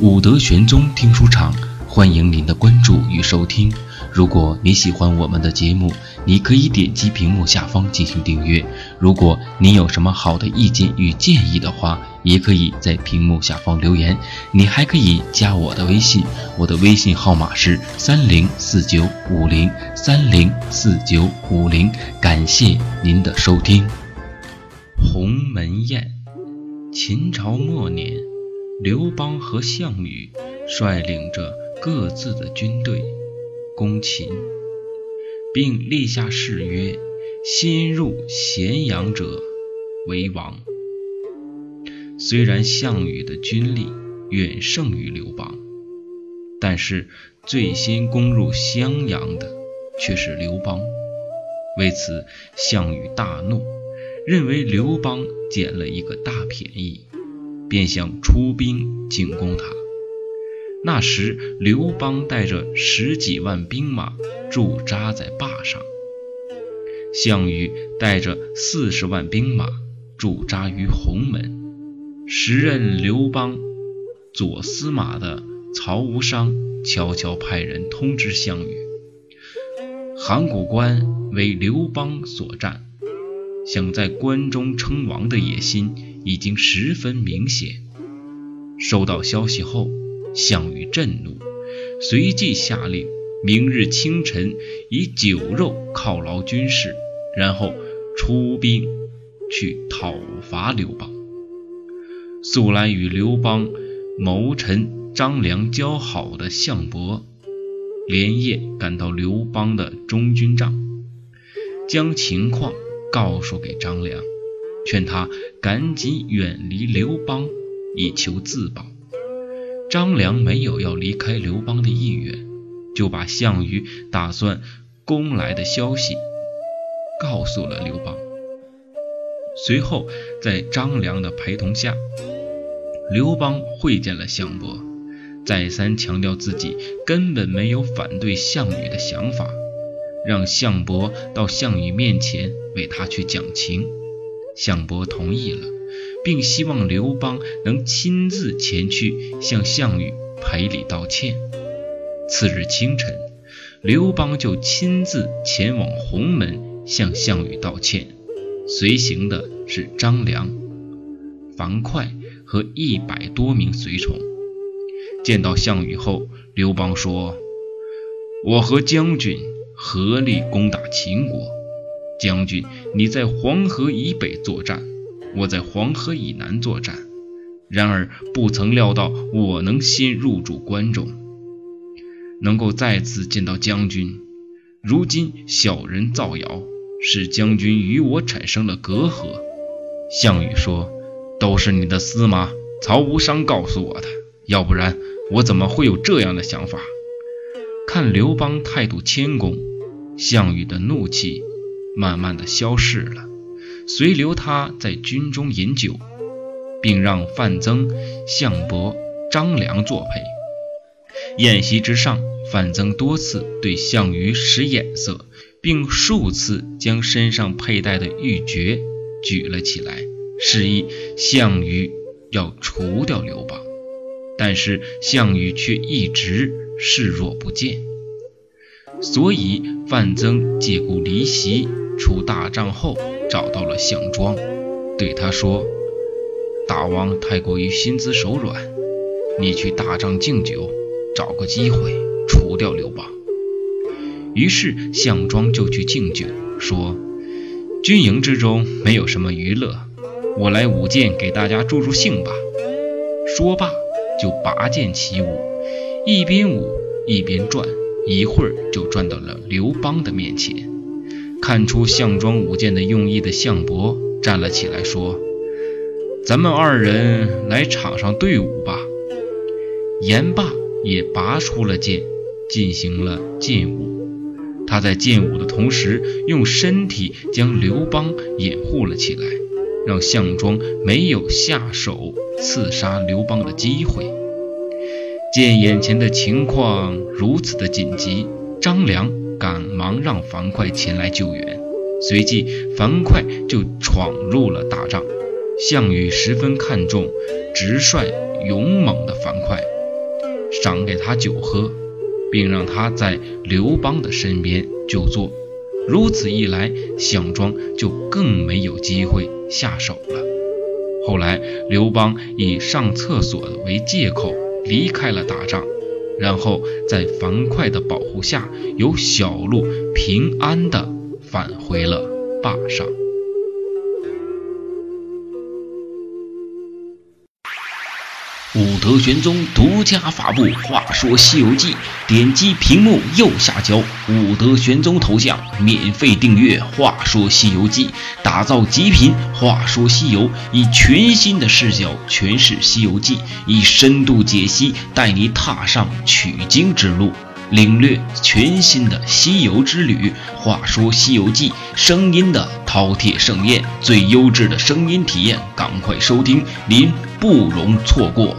武德玄宗听书场，欢迎您的关注与收听。如果你喜欢我们的节目，你可以点击屏幕下方进行订阅。如果你有什么好的意见与建议的话，也可以在屏幕下方留言。你还可以加我的微信，我的微信号码是三零四九五零三零四九五零。感谢您的收听。鸿门宴，秦朝末年，刘邦和项羽率领着各自的军队攻秦，并立下誓约：先入咸阳者为王。虽然项羽的军力远胜于刘邦，但是最先攻入襄阳的却是刘邦。为此，项羽大怒，认为刘邦捡了一个大便宜，便想出兵进攻他。那时，刘邦带着十几万兵马驻扎在坝上，项羽带着四十万兵马驻扎于鸿门。时任刘邦左司马的曹无伤悄悄派人通知项羽，函谷关为刘邦所占，想在关中称王的野心已经十分明显。收到消息后，项羽震怒，随即下令明日清晨以酒肉犒劳军士，然后出兵去讨伐刘邦。素来与刘邦谋臣张良交好的项伯，连夜赶到刘邦的中军帐，将情况告诉给张良，劝他赶紧远离刘邦，以求自保。张良没有要离开刘邦的意愿，就把项羽打算攻来的消息告诉了刘邦。随后，在张良的陪同下，刘邦会见了项伯，再三强调自己根本没有反对项羽的想法，让项伯到项羽面前为他去讲情。项伯同意了，并希望刘邦能亲自前去向项羽赔礼道歉。次日清晨，刘邦就亲自前往鸿门向项羽道歉，随行的是张良、樊哙。和一百多名随从见到项羽后，刘邦说：“我和将军合力攻打秦国。将军，你在黄河以北作战，我在黄河以南作战。然而不曾料到我能先入主关中，能够再次见到将军。如今小人造谣，使将军与我产生了隔阂。”项羽说。都是你的司马曹无伤告诉我的，要不然我怎么会有这样的想法？看刘邦态度谦恭，项羽的怒气慢慢的消逝了，遂留他在军中饮酒，并让范增、项伯、张良作陪。宴席之上，范增多次对项羽使眼色，并数次将身上佩戴的玉珏举了起来。示意项羽要除掉刘邦，但是项羽却一直视若不见。所以范增借故离席，出大帐后找到了项庄，对他说：“大王太过于心慈手软，你去大帐敬酒，找个机会除掉刘邦。”于是项庄就去敬酒，说：“军营之中没有什么娱乐。”我来舞剑给大家助助兴吧。说罢，就拔剑起舞，一边舞一边转，一会儿就转到了刘邦的面前。看出项庄舞剑的用意的项伯站了起来，说：“咱们二人来场上对舞吧。”言罢，也拔出了剑，进行了剑舞。他在剑舞的同时，用身体将刘邦掩护了起来。让项庄没有下手刺杀刘邦的机会。见眼前的情况如此的紧急，张良赶忙让樊哙前来救援。随即，樊哙就闯入了大帐。项羽十分看重直率勇猛的樊哙，赏给他酒喝，并让他在刘邦的身边就坐。如此一来，项庄就更没有机会下手了。后来，刘邦以上厕所为借口离开了打仗，然后在樊哙的保护下，由小路平安地返回了坝上。武德玄宗独家发布《话说西游记》，点击屏幕右下角武德玄宗头像，免费订阅《话说西游记》，打造极品《话说西游》，以全新的视角诠释《西游记》，以深度解析带你踏上取经之路，领略全新的西游之旅。《话说西游记》声音的饕餮盛宴，最优质的声音体验，赶快收听，您不容错过。